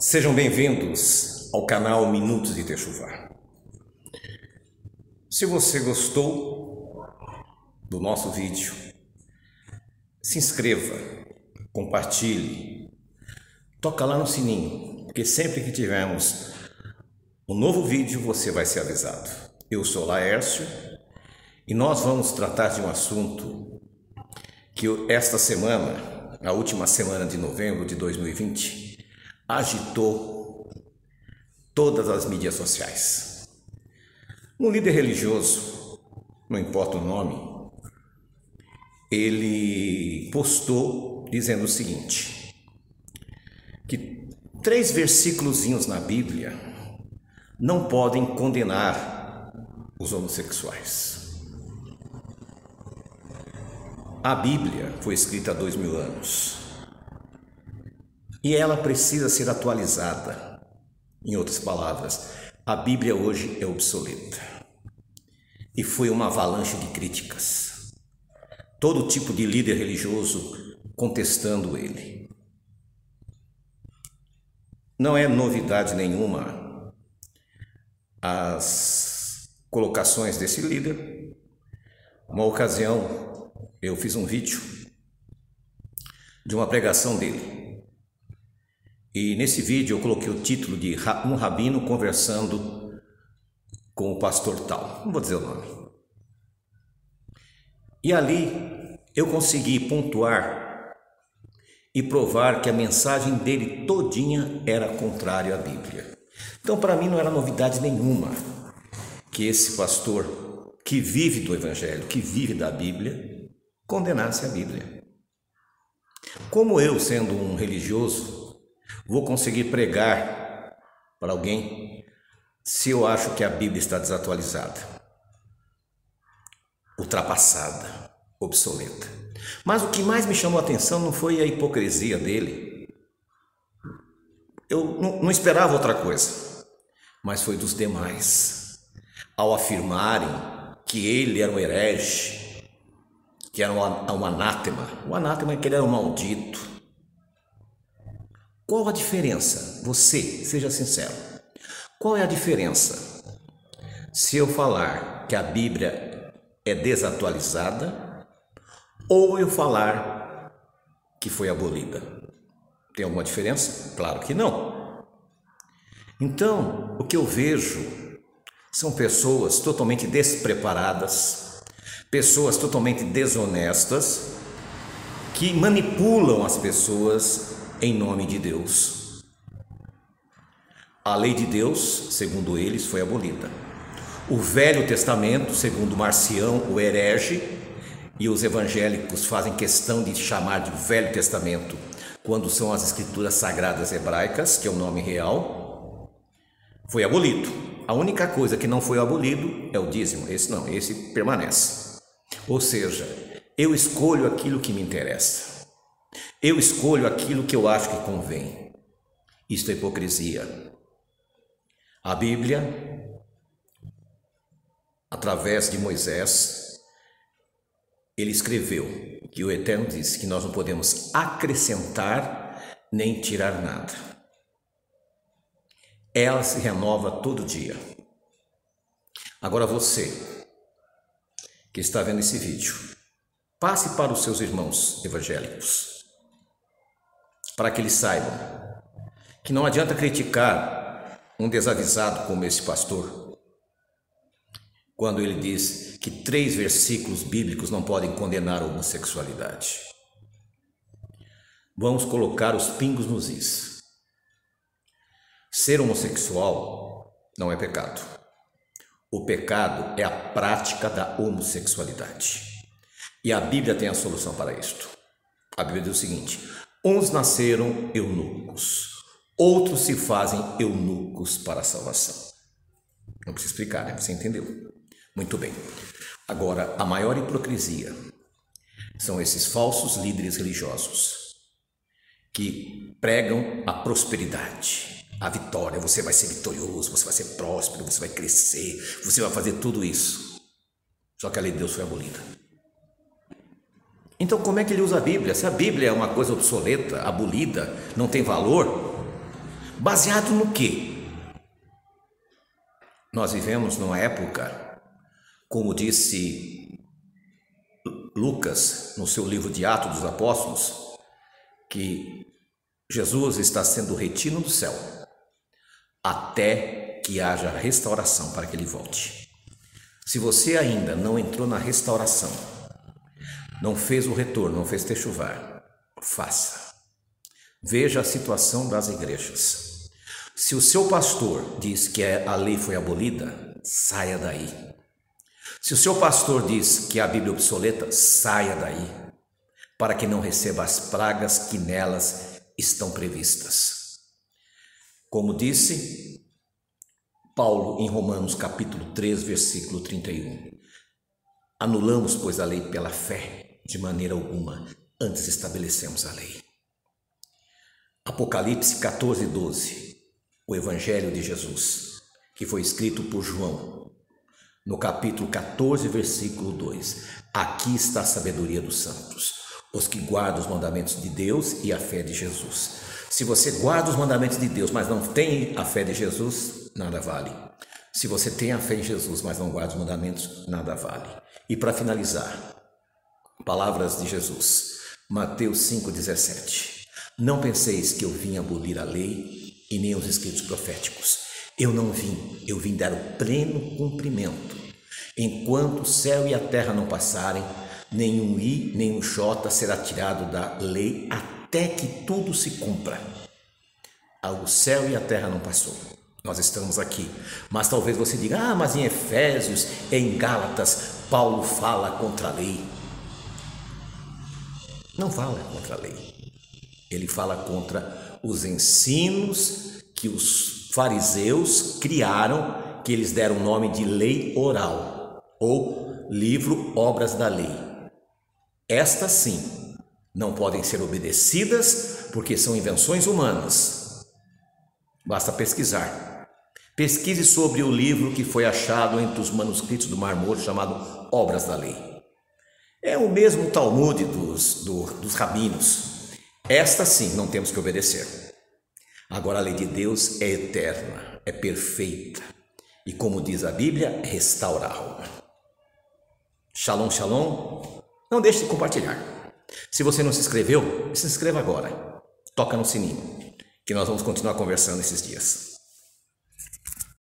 Sejam bem-vindos ao canal Minutos de Techuvá. Se você gostou do nosso vídeo, se inscreva, compartilhe, toca lá no sininho, porque sempre que tivermos um novo vídeo você vai ser avisado. Eu sou Laércio e nós vamos tratar de um assunto que esta semana, a última semana de novembro de 2020, agitou todas as mídias sociais. Um líder religioso, não importa o nome, ele postou dizendo o seguinte: que três versículos na Bíblia não podem condenar os homossexuais. A Bíblia foi escrita há dois mil anos. E ela precisa ser atualizada. Em outras palavras, a Bíblia hoje é obsoleta. E foi uma avalanche de críticas. Todo tipo de líder religioso contestando ele. Não é novidade nenhuma as colocações desse líder. Uma ocasião, eu fiz um vídeo de uma pregação dele. E nesse vídeo eu coloquei o título de Um Rabino Conversando com o Pastor Tal. Não vou dizer o nome. E ali eu consegui pontuar e provar que a mensagem dele todinha era contrária à Bíblia. Então, para mim não era novidade nenhuma que esse pastor que vive do Evangelho, que vive da Bíblia, condenasse a Bíblia. Como eu, sendo um religioso, vou conseguir pregar para alguém se eu acho que a Bíblia está desatualizada, ultrapassada, obsoleta. Mas o que mais me chamou a atenção não foi a hipocrisia dele. Eu não, não esperava outra coisa, mas foi dos demais, ao afirmarem que ele era um herege, que era um, um anátema. O anátema é que ele era um maldito, qual a diferença? Você, seja sincero. Qual é a diferença se eu falar que a Bíblia é desatualizada ou eu falar que foi abolida? Tem alguma diferença? Claro que não. Então, o que eu vejo são pessoas totalmente despreparadas, pessoas totalmente desonestas, que manipulam as pessoas em nome de Deus. A lei de Deus, segundo eles, foi abolida. O Velho Testamento, segundo Marcião, o herege, e os evangélicos fazem questão de chamar de Velho Testamento, quando são as escrituras sagradas hebraicas, que é o nome real, foi abolido. A única coisa que não foi abolido é o dízimo. Esse não, esse permanece. Ou seja, eu escolho aquilo que me interessa. Eu escolho aquilo que eu acho que convém. Isto é hipocrisia. A Bíblia, através de Moisés, ele escreveu que o Eterno disse que nós não podemos acrescentar nem tirar nada. Ela se renova todo dia. Agora você que está vendo esse vídeo, passe para os seus irmãos evangélicos para que eles saibam que não adianta criticar um desavisado como esse pastor, quando ele diz que três versículos bíblicos não podem condenar a homossexualidade. Vamos colocar os pingos nos is. Ser homossexual não é pecado. O pecado é a prática da homossexualidade. E a Bíblia tem a solução para isto. A Bíblia diz o seguinte: Uns nasceram eunucos, outros se fazem eunucos para a salvação. Não precisa explicar, né? Você entendeu? Muito bem. Agora, a maior hipocrisia são esses falsos líderes religiosos que pregam a prosperidade, a vitória. Você vai ser vitorioso, você vai ser próspero, você vai crescer, você vai fazer tudo isso. Só que a lei de Deus foi abolida. Então, como é que ele usa a Bíblia? Se a Bíblia é uma coisa obsoleta, abolida, não tem valor, Baseado no quê? Nós vivemos numa época, como disse Lucas no seu livro de Atos dos Apóstolos, que Jesus está sendo retido do céu até que haja restauração para que ele volte. Se você ainda não entrou na restauração, não fez o retorno, não fez techuvar, faça. Veja a situação das igrejas. Se o seu pastor diz que a lei foi abolida, saia daí. Se o seu pastor diz que a Bíblia é obsoleta, saia daí, para que não receba as pragas que nelas estão previstas. Como disse Paulo em Romanos capítulo 3, versículo 31. Anulamos, pois, a lei pela fé, de maneira alguma, antes estabelecemos a lei. Apocalipse 14, 12. O Evangelho de Jesus, que foi escrito por João, no capítulo 14, versículo 2. Aqui está a sabedoria dos santos, os que guardam os mandamentos de Deus e a fé de Jesus. Se você guarda os mandamentos de Deus, mas não tem a fé de Jesus, nada vale. Se você tem a fé em Jesus, mas não guarda os mandamentos, nada vale. E para finalizar, palavras de Jesus, Mateus 5,17. Não penseis que eu vim abolir a lei e nem os escritos proféticos. Eu não vim, eu vim dar o pleno cumprimento. Enquanto o céu e a terra não passarem, nenhum i, nenhum j será tirado da lei até que tudo se cumpra. O céu e a terra não passou. Nós estamos aqui. Mas talvez você diga: "Ah, mas em Efésios, em Gálatas, Paulo fala contra a lei". Não fala contra a lei. Ele fala contra os ensinos que os fariseus criaram, que eles deram o nome de lei oral ou livro Obras da Lei. Estas sim não podem ser obedecidas porque são invenções humanas. Basta pesquisar. Pesquise sobre o livro que foi achado entre os manuscritos do Mar Morto chamado Obras da Lei. É o mesmo Talmud dos, do, dos rabinos. Esta sim não temos que obedecer. Agora a lei de Deus é eterna, é perfeita e, como diz a Bíblia, restaura a alma. Shalom, shalom. Não deixe de compartilhar. Se você não se inscreveu, se inscreva agora. Toca no sininho, que nós vamos continuar conversando esses dias.